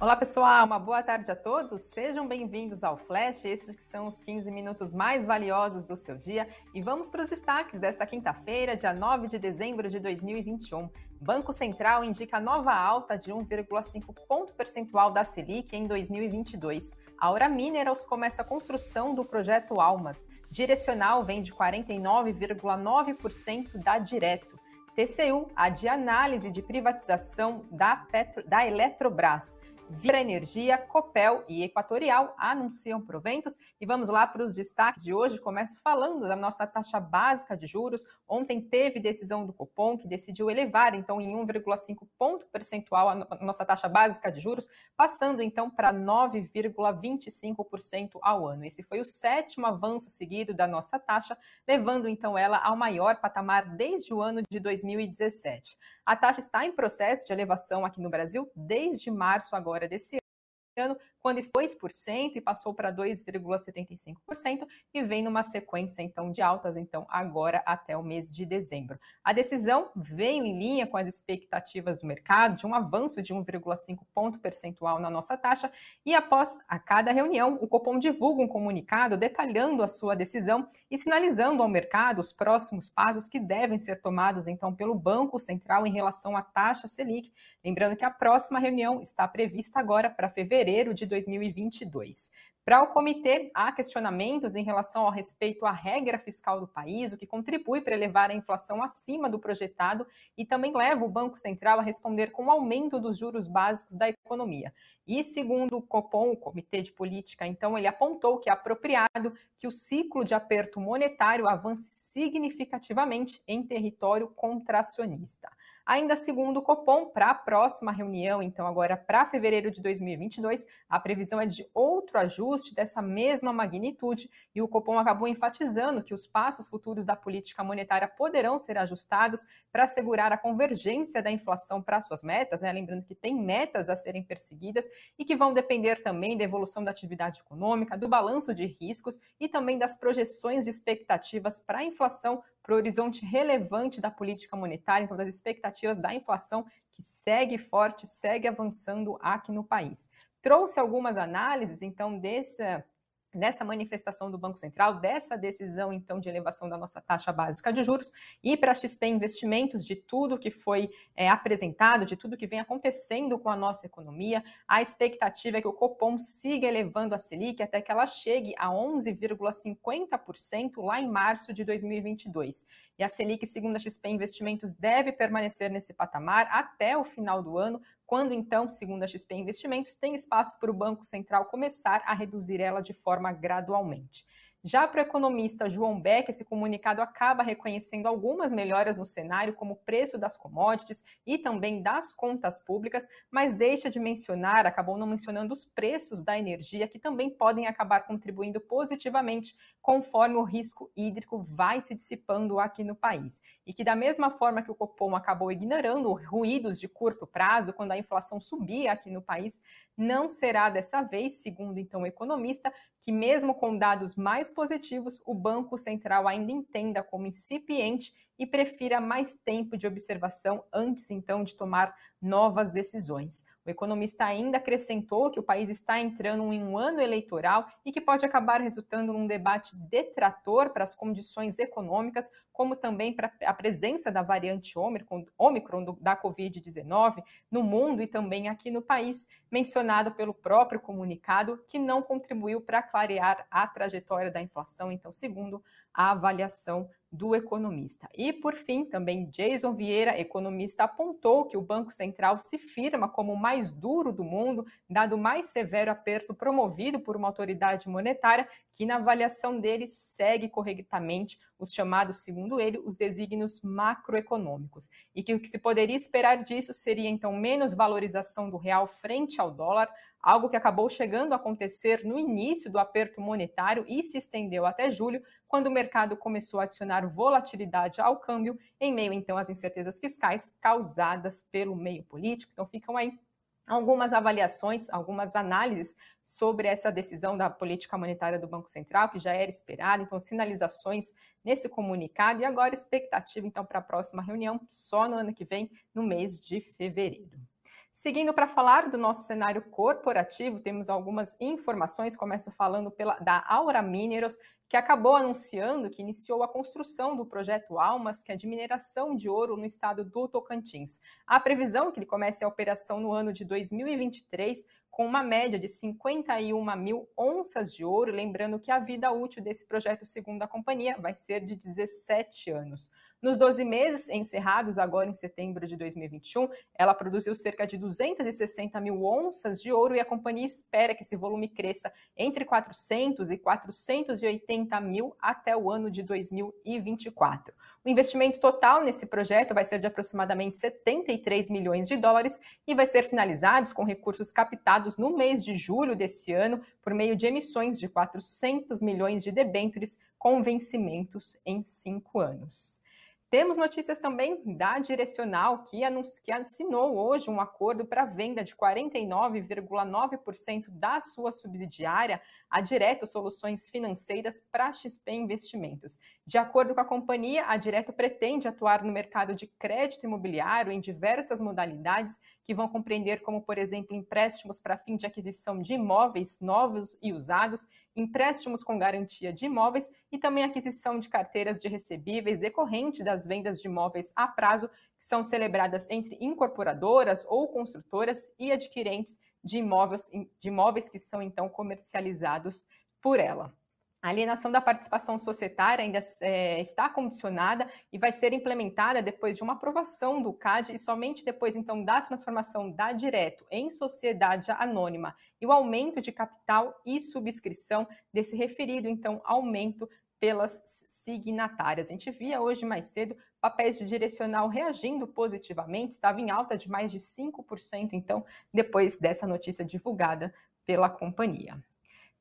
Olá pessoal, uma boa tarde a todos. Sejam bem-vindos ao Flash, esses que são os 15 minutos mais valiosos do seu dia. E vamos para os destaques desta quinta-feira, dia 9 de dezembro de 2021. Banco Central indica nova alta de 1,5 ponto percentual da Selic em 2022. A Aura Minerals começa a construção do projeto Almas. Direcional vem de 49,9% da Direto. TCU, a de análise de privatização da, Petro, da Eletrobras. Vira Energia, Copel e Equatorial anunciam proventos. E vamos lá para os destaques de hoje. Começo falando da nossa taxa básica de juros. Ontem teve decisão do Copom, que decidiu elevar, então, em 1,5 ponto percentual a nossa taxa básica de juros, passando, então, para 9,25% ao ano. Esse foi o sétimo avanço seguido da nossa taxa, levando, então, ela ao maior patamar desde o ano de 2017. A taxa está em processo de elevação aqui no Brasil desde março agora desse ano, quando 2% e passou para 2,75% e vem numa sequência então de altas então agora até o mês de dezembro. A decisão veio em linha com as expectativas do mercado de um avanço de 1,5 ponto percentual na nossa taxa e após a cada reunião o Copom divulga um comunicado detalhando a sua decisão e sinalizando ao mercado os próximos passos que devem ser tomados então pelo Banco Central em relação à taxa Selic, lembrando que a próxima reunião está prevista agora para fevereiro de 2022. Para o comitê, há questionamentos em relação ao respeito à regra fiscal do país, o que contribui para elevar a inflação acima do projetado e também leva o Banco Central a responder com o aumento dos juros básicos da economia. E segundo o Copom, o Comitê de Política, então, ele apontou que é apropriado que o ciclo de aperto monetário avance significativamente em território contracionista. Ainda segundo o Copom, para a próxima reunião, então agora para fevereiro de 2022, a previsão é de outro ajuste dessa mesma magnitude e o Copom acabou enfatizando que os passos futuros da política monetária poderão ser ajustados para assegurar a convergência da inflação para suas metas, né? lembrando que tem metas a serem perseguidas e que vão depender também da evolução da atividade econômica, do balanço de riscos e também das projeções de expectativas para a inflação para o horizonte relevante da política monetária, então das expectativas da inflação que segue forte, segue avançando aqui no país. Trouxe algumas análises, então, dessa dessa manifestação do Banco Central, dessa decisão, então, de elevação da nossa taxa básica de juros, e para a XP Investimentos, de tudo que foi é, apresentado, de tudo que vem acontecendo com a nossa economia, a expectativa é que o Copom siga elevando a Selic até que ela chegue a 11,50% lá em março de 2022. E a Selic, segundo a XP Investimentos, deve permanecer nesse patamar até o final do ano, quando então, segundo a XP Investimentos, tem espaço para o Banco Central começar a reduzir ela de forma gradualmente. Já para o economista João Beck, esse comunicado acaba reconhecendo algumas melhoras no cenário, como o preço das commodities e também das contas públicas, mas deixa de mencionar, acabou não mencionando os preços da energia, que também podem acabar contribuindo positivamente conforme o risco hídrico vai se dissipando aqui no país. E que, da mesma forma que o Copom acabou ignorando ruídos de curto prazo quando a inflação subia aqui no país, não será dessa vez, segundo então o economista, que mesmo com dados mais positivos, o Banco Central ainda entenda como incipiente e prefira mais tempo de observação antes então de tomar novas decisões. O economista ainda acrescentou que o país está entrando em um ano eleitoral e que pode acabar resultando num debate detrator para as condições econômicas, como também para a presença da variante Omicron da Covid-19 no mundo e também aqui no país, mencionado pelo próprio comunicado, que não contribuiu para clarear a trajetória da inflação. Então, segundo a avaliação do economista. E, por fim, também Jason Vieira, economista, apontou que o Banco Central se firma como o mais duro do mundo, dado o mais severo aperto promovido por uma autoridade monetária, que, na avaliação dele, segue corretamente os chamados, segundo ele, os desígnios macroeconômicos. E que o que se poderia esperar disso seria, então, menos valorização do real frente ao dólar, algo que acabou chegando a acontecer no início do aperto monetário e se estendeu até julho, quando o mercado começou a adicionar volatilidade ao câmbio, em meio então às incertezas fiscais causadas pelo meio político. Então ficam aí algumas avaliações, algumas análises sobre essa decisão da política monetária do Banco Central, que já era esperada, então sinalizações nesse comunicado e agora expectativa então para a próxima reunião só no ano que vem, no mês de fevereiro. Seguindo para falar do nosso cenário corporativo, temos algumas informações. Começo falando pela, da Aura Mineros, que acabou anunciando que iniciou a construção do projeto Almas, que é de mineração de ouro no estado do Tocantins. A previsão é que ele comece a operação no ano de 2023, com uma média de 51 mil onças de ouro. Lembrando que a vida útil desse projeto, segundo a companhia, vai ser de 17 anos. Nos 12 meses encerrados agora em setembro de 2021, ela produziu cerca de 260 mil onças de ouro e a companhia espera que esse volume cresça entre 400 e 480 mil até o ano de 2024. O investimento total nesse projeto vai ser de aproximadamente 73 milhões de dólares e vai ser finalizado com recursos captados no mês de julho desse ano por meio de emissões de 400 milhões de debêntures com vencimentos em cinco anos. Temos notícias também da Direcional, que, que assinou hoje um acordo para venda de 49,9% da sua subsidiária a Direto Soluções Financeiras para XP Investimentos. De acordo com a companhia, a Direto pretende atuar no mercado de crédito imobiliário em diversas modalidades que vão compreender como, por exemplo, empréstimos para fim de aquisição de imóveis novos e usados, empréstimos com garantia de imóveis e também aquisição de carteiras de recebíveis decorrente das vendas de imóveis a prazo que são celebradas entre incorporadoras ou construtoras e adquirentes de imóveis, de imóveis que são então comercializados por ela. A alienação da participação societária ainda é, está condicionada e vai ser implementada depois de uma aprovação do CAD e somente depois, então, da transformação da Direto em sociedade anônima e o aumento de capital e subscrição desse referido, então, aumento pelas signatárias. A gente via hoje mais cedo papéis de direcional reagindo positivamente, estava em alta de mais de 5%, então, depois dessa notícia divulgada pela companhia.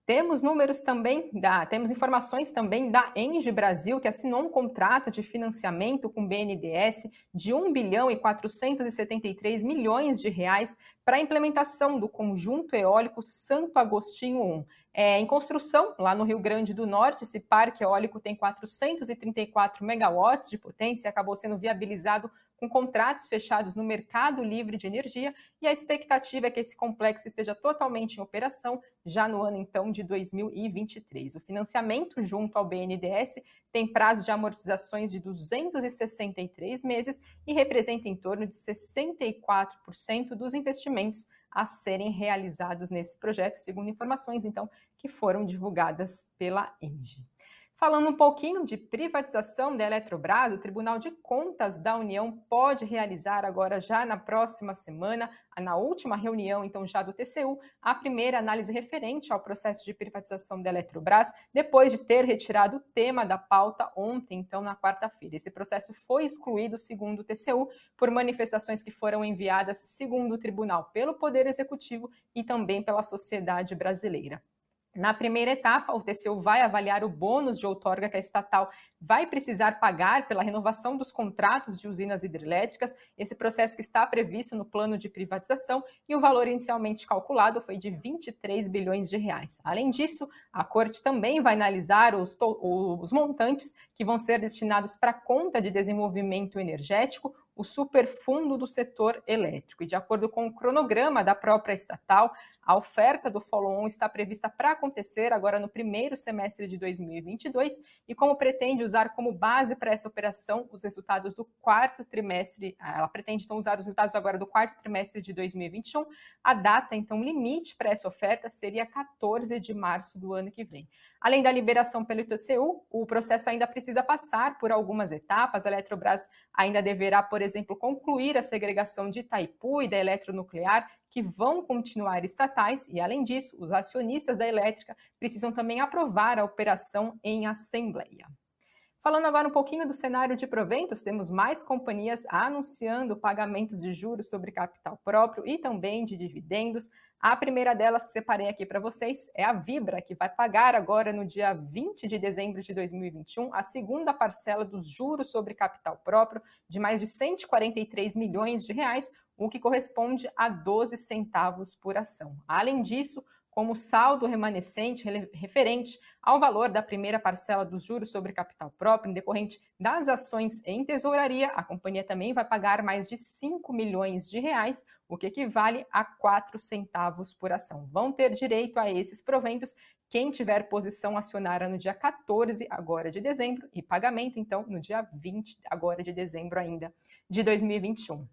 Temos números também da, temos informações também da Engie Brasil, que assinou um contrato de financiamento com o BNDES de 1 bilhão e 473 milhões de reais para a implementação do conjunto eólico Santo Agostinho 1. É, em construção, lá no Rio Grande do Norte, esse parque eólico tem 434 megawatts de potência, acabou sendo viabilizado com contratos fechados no mercado livre de energia, e a expectativa é que esse complexo esteja totalmente em operação já no ano então de 2023. O financiamento junto ao BNDES tem prazo de amortizações de 263 meses e representa em torno de 64% dos investimentos a serem realizados nesse projeto, segundo informações então que foram divulgadas pela Engie. Falando um pouquinho de privatização da Eletrobras, o Tribunal de Contas da União pode realizar agora já na próxima semana, na última reunião então já do TCU, a primeira análise referente ao processo de privatização da Eletrobras, depois de ter retirado o tema da pauta ontem, então na quarta-feira. Esse processo foi excluído, segundo o TCU, por manifestações que foram enviadas, segundo o tribunal, pelo Poder Executivo e também pela sociedade brasileira. Na primeira etapa, o TCU vai avaliar o bônus de outorga que a estatal vai precisar pagar pela renovação dos contratos de usinas hidrelétricas, esse processo que está previsto no plano de privatização, e o valor inicialmente calculado foi de 23 bilhões de reais. Além disso, a corte também vai analisar os, os montantes que vão ser destinados para a conta de desenvolvimento energético, o superfundo do setor elétrico. E de acordo com o cronograma da própria estatal, a oferta do follow-on está prevista para acontecer agora no primeiro semestre de 2022 e como pretende usar como base para essa operação os resultados do quarto trimestre, ah, ela pretende então usar os resultados agora do quarto trimestre de 2021, a data então limite para essa oferta seria 14 de março do ano que vem. Além da liberação pelo ITCU, o processo ainda precisa passar por algumas etapas. A Eletrobras ainda deverá, por exemplo, concluir a segregação de Itaipu e da eletronuclear, que vão continuar estatais, e além disso, os acionistas da elétrica precisam também aprovar a operação em assembleia. Falando agora um pouquinho do cenário de proventos, temos mais companhias anunciando pagamentos de juros sobre capital próprio e também de dividendos. A primeira delas que separei aqui para vocês é a Vibra, que vai pagar agora no dia 20 de dezembro de 2021 a segunda parcela dos juros sobre capital próprio de mais de 143 milhões de reais, o que corresponde a 12 centavos por ação. Além disso, como saldo remanescente referente ao valor da primeira parcela dos juros sobre capital próprio, decorrente das ações em tesouraria, a companhia também vai pagar mais de 5 milhões de reais, o que equivale a 4 centavos por ação. Vão ter direito a esses proventos quem tiver posição acionária no dia 14 agora de dezembro e pagamento então no dia 20 agora de dezembro ainda de 2021.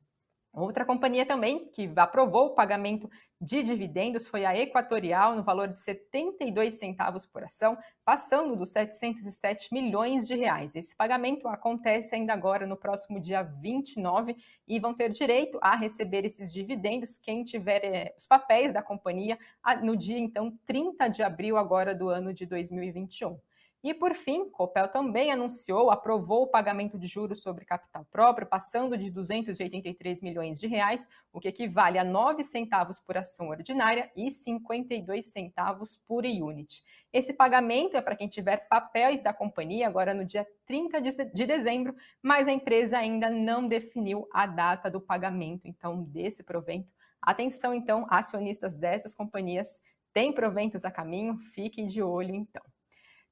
Outra companhia também que aprovou o pagamento de dividendos foi a Equatorial, no valor de 72 centavos por ação, passando dos 707 milhões de reais. Esse pagamento acontece ainda agora no próximo dia 29 e vão ter direito a receber esses dividendos quem tiver eh, os papéis da companhia no dia então 30 de abril agora do ano de 2021. E, por fim, Copel também anunciou, aprovou o pagamento de juros sobre capital próprio, passando de 283 milhões de reais, o que equivale a 9 centavos por ação ordinária e 52 centavos por unit. Esse pagamento é para quem tiver papéis da companhia agora no dia 30 de dezembro, mas a empresa ainda não definiu a data do pagamento, então, desse provento. Atenção, então, acionistas dessas companhias, tem proventos a caminho, fiquem de olho, então.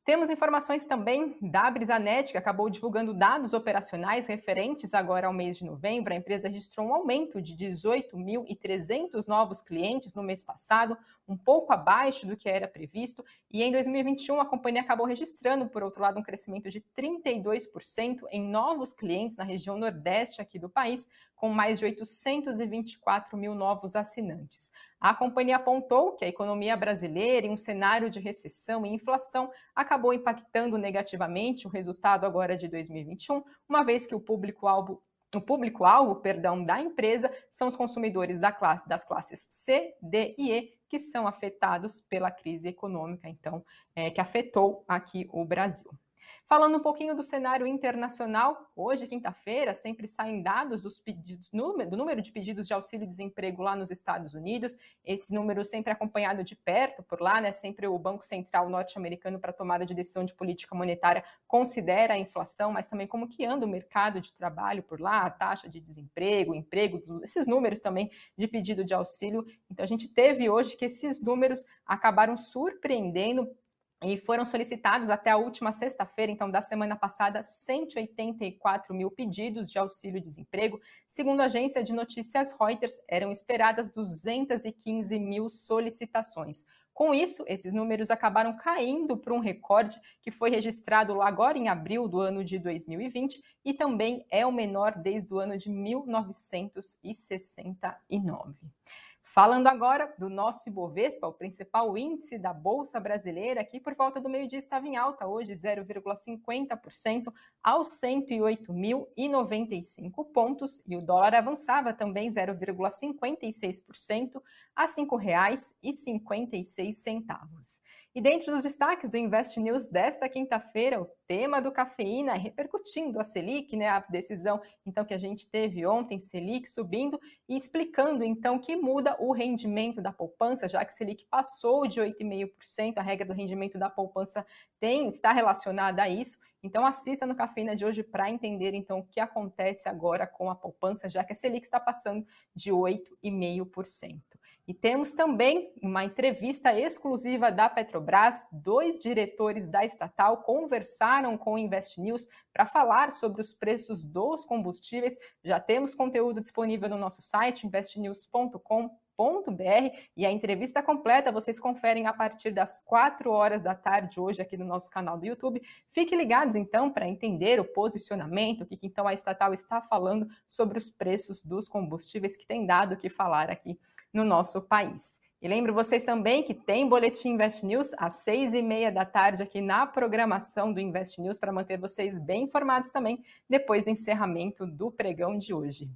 Temos informações também da Brisanet, que acabou divulgando dados operacionais referentes agora ao mês de novembro. A empresa registrou um aumento de 18.300 novos clientes no mês passado, um pouco abaixo do que era previsto. E em 2021, a companhia acabou registrando, por outro lado, um crescimento de 32% em novos clientes na região nordeste aqui do país, com mais de 824 mil novos assinantes. A companhia apontou que a economia brasileira, em um cenário de recessão e inflação, acabou impactando negativamente o resultado agora de 2021, uma vez que o público-alvo o público-alvo, perdão, da empresa são os consumidores da classe, das classes C, D e E, que são afetados pela crise econômica, então, é, que afetou aqui o Brasil. Falando um pouquinho do cenário internacional, hoje, quinta-feira, sempre saem dados dos pedidos, do número de pedidos de auxílio-desemprego lá nos Estados Unidos. Esse número sempre acompanhado de perto por lá, né? Sempre o Banco Central norte-americano para tomada de decisão de política monetária considera a inflação, mas também como que anda o mercado de trabalho por lá, a taxa de desemprego, emprego, esses números também de pedido de auxílio. Então a gente teve hoje que esses números acabaram surpreendendo e foram solicitados até a última sexta-feira, então da semana passada, 184 mil pedidos de auxílio-desemprego. Segundo a agência de notícias Reuters, eram esperadas 215 mil solicitações. Com isso, esses números acabaram caindo para um recorde que foi registrado lá agora em abril do ano de 2020 e também é o menor desde o ano de 1969. Falando agora do nosso Ibovespa, o principal índice da Bolsa Brasileira, que por volta do meio-dia estava em alta, hoje 0,50% aos 108.095 pontos, e o dólar avançava também 0,56% a R$ 5,56. E dentro dos destaques do Invest News desta quinta-feira, o tema do cafeína repercutindo a Selic, né, a decisão então que a gente teve ontem, Selic subindo e explicando então que muda o rendimento da poupança, já que Selic passou de 8,5%, a regra do rendimento da poupança tem está relacionada a isso. Então assista no cafeína de hoje para entender então o que acontece agora com a poupança, já que a Selic está passando de 8,5%. E temos também uma entrevista exclusiva da Petrobras. Dois diretores da estatal conversaram com o Invest News para falar sobre os preços dos combustíveis. Já temos conteúdo disponível no nosso site investnews.com e a entrevista completa vocês conferem a partir das 4 horas da tarde hoje aqui no nosso canal do YouTube. Fiquem ligados então para entender o posicionamento, o que então a estatal está falando sobre os preços dos combustíveis que tem dado o que falar aqui no nosso país. E lembro vocês também que tem Boletim Invest News às seis e meia da tarde aqui na programação do Invest News para manter vocês bem informados também depois do encerramento do pregão de hoje.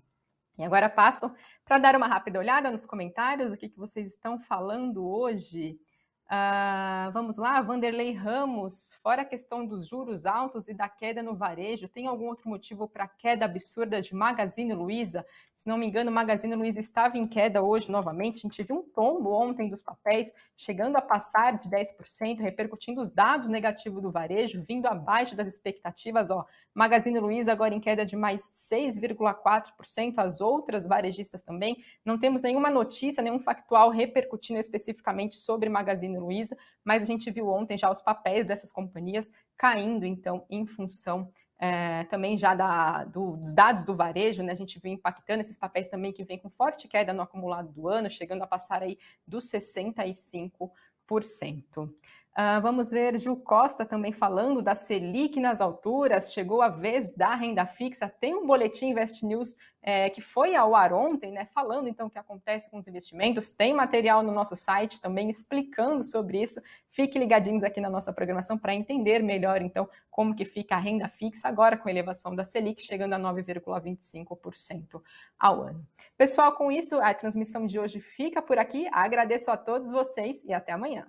E agora passo para dar uma rápida olhada nos comentários, o que, que vocês estão falando hoje. Uh, vamos lá, Vanderlei Ramos, fora a questão dos juros altos e da queda no varejo, tem algum outro motivo para a queda absurda de Magazine Luiza? Se não me engano, Magazine Luiza estava em queda hoje novamente. A gente viu um tombo ontem dos papéis, chegando a passar de 10%, repercutindo os dados negativos do varejo, vindo abaixo das expectativas. Ó, Magazine Luiza agora em queda de mais 6,4%, as outras varejistas também. Não temos nenhuma notícia, nenhum factual repercutindo especificamente sobre Magazine Magazine Luiza, mas a gente viu ontem já os papéis dessas companhias caindo, então, em função é, também já da, do, dos dados do varejo, né? A gente viu impactando esses papéis também que vem com forte queda no acumulado do ano, chegando a passar aí dos 65%. Uh, vamos ver Gil Costa também falando da Selic nas alturas. Chegou a vez da renda fixa. Tem um boletim Invest News é, que foi ao ar ontem, né? Falando então o que acontece com os investimentos. Tem material no nosso site também explicando sobre isso. Fique ligadinhos aqui na nossa programação para entender melhor então como que fica a renda fixa agora com a elevação da Selic chegando a 9,25% ao ano. Pessoal, com isso a transmissão de hoje fica por aqui. Agradeço a todos vocês e até amanhã.